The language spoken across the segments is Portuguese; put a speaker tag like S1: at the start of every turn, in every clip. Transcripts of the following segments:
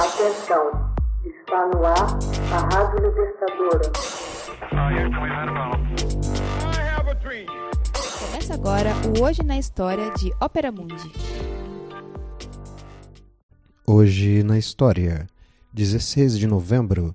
S1: Atenção, está no ar a Rádio Libertadora.
S2: Começa agora o Hoje na História de Ópera Mundi.
S3: Hoje na História, 16 de novembro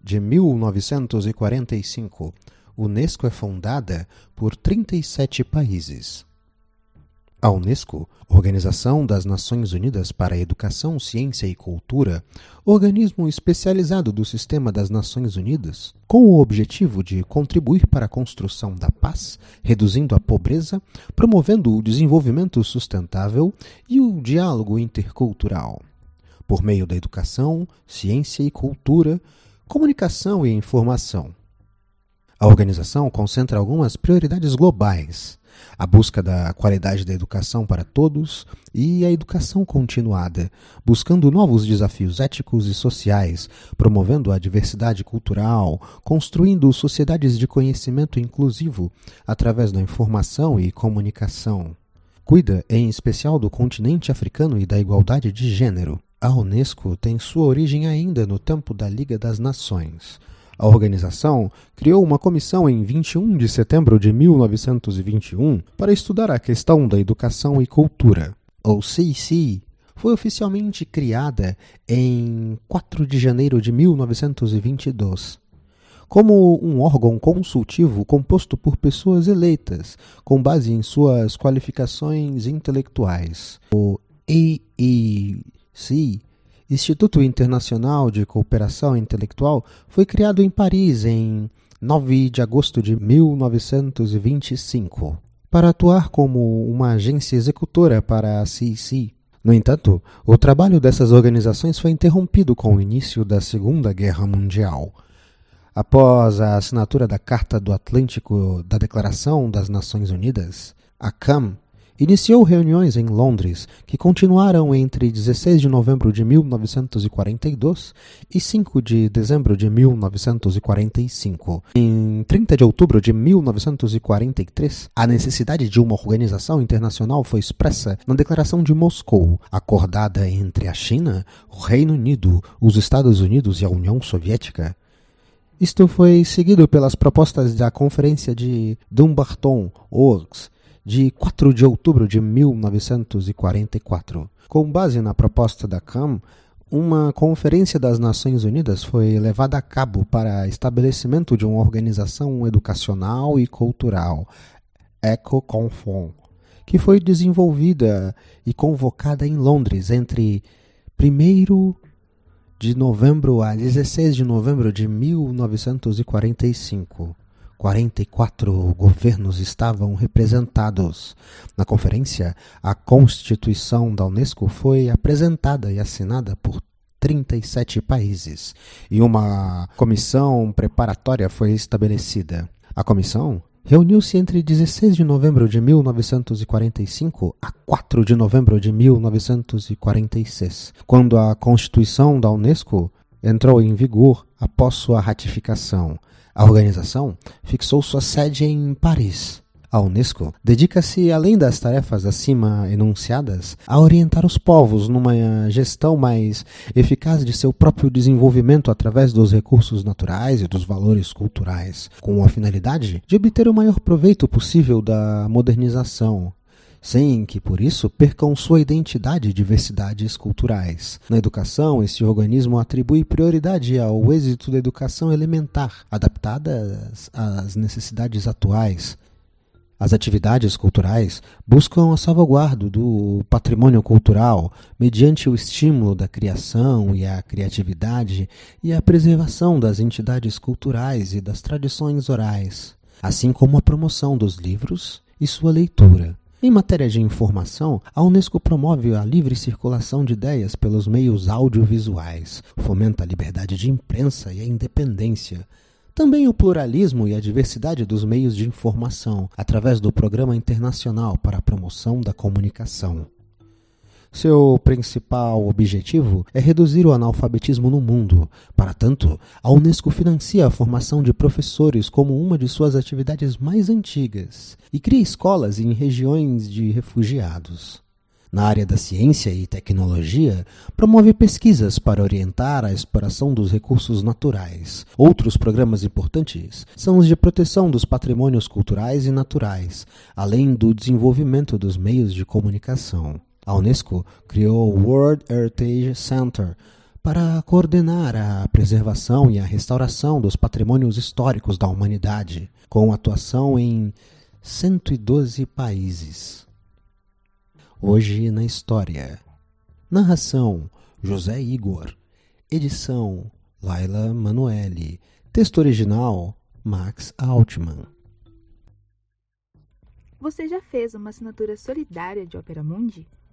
S3: de 1945, Unesco é fundada por 37 países. A Unesco, Organização das Nações Unidas para a Educação, Ciência e Cultura, organismo especializado do Sistema das Nações Unidas, com o objetivo de contribuir para a construção da paz, reduzindo a pobreza, promovendo o desenvolvimento sustentável e o diálogo intercultural. Por meio da educação, ciência e cultura, comunicação e informação. A organização concentra algumas prioridades globais a busca da qualidade da educação para todos e a educação continuada, buscando novos desafios éticos e sociais, promovendo a diversidade cultural, construindo sociedades de conhecimento inclusivo através da informação e comunicação. Cuida, em especial, do continente africano e da igualdade de gênero. A Unesco tem sua origem ainda no tempo da Liga das Nações a organização criou uma comissão em 21 de setembro de 1921 para estudar a questão da educação e cultura. O CIC foi oficialmente criada em 4 de janeiro de 1922 como um órgão consultivo composto por pessoas eleitas com base em suas qualificações intelectuais. O AEC Instituto Internacional de Cooperação Intelectual foi criado em Paris em 9 de agosto de 1925 para atuar como uma agência executora para a CIC. No entanto, o trabalho dessas organizações foi interrompido com o início da Segunda Guerra Mundial. Após a assinatura da Carta do Atlântico da Declaração das Nações Unidas, a CAM Iniciou reuniões em Londres, que continuaram entre 16 de novembro de 1942 e 5 de dezembro de 1945. Em 30 de outubro de 1943, a necessidade de uma organização internacional foi expressa na Declaração de Moscou, acordada entre a China, o Reino Unido, os Estados Unidos e a União Soviética. Isto foi seguido pelas propostas da Conferência de Dumbarton Oaks, de 4 de outubro de 1944. Com base na proposta da CAM, uma conferência das Nações Unidas foi levada a cabo para estabelecimento de uma organização educacional e cultural, EcoConfon, que foi desenvolvida e convocada em Londres entre 1 de novembro a 16 de novembro de 1945. 44 governos estavam representados. Na conferência, a Constituição da Unesco foi apresentada e assinada por 37 países e uma comissão preparatória foi estabelecida. A comissão reuniu-se entre 16 de novembro de 1945 a 4 de novembro de 1946, quando a Constituição da Unesco entrou em vigor após sua ratificação. A organização fixou sua sede em Paris. A Unesco dedica-se, além das tarefas acima enunciadas, a orientar os povos numa gestão mais eficaz de seu próprio desenvolvimento através dos recursos naturais e dos valores culturais, com a finalidade de obter o maior proveito possível da modernização, sem que por isso percam sua identidade e diversidades culturais. Na educação, esse organismo atribui prioridade ao êxito da educação elementar, adaptada às necessidades atuais. As atividades culturais buscam a salvaguarda do patrimônio cultural mediante o estímulo da criação e a criatividade e a preservação das entidades culturais e das tradições orais, assim como a promoção dos livros e sua leitura. Em matéria de informação, a Unesco promove a livre circulação de ideias pelos meios audiovisuais, fomenta a liberdade de imprensa e a independência, também o pluralismo e a diversidade dos meios de informação, através do Programa Internacional para a Promoção da Comunicação. Seu principal objetivo é reduzir o analfabetismo no mundo. Para tanto, a Unesco financia a formação de professores como uma de suas atividades mais antigas e cria escolas em regiões de refugiados. Na área da ciência e tecnologia, promove pesquisas para orientar a exploração dos recursos naturais. Outros programas importantes são os de proteção dos patrimônios culturais e naturais, além do desenvolvimento dos meios de comunicação. A Unesco criou o World Heritage Center para coordenar a preservação e a restauração dos patrimônios históricos da humanidade, com atuação em 112 países. Hoje na História. Narração: José Igor. Edição: Laila Manuelle. Texto original: Max Altman.
S2: Você já fez uma assinatura solidária de Opera Mundi?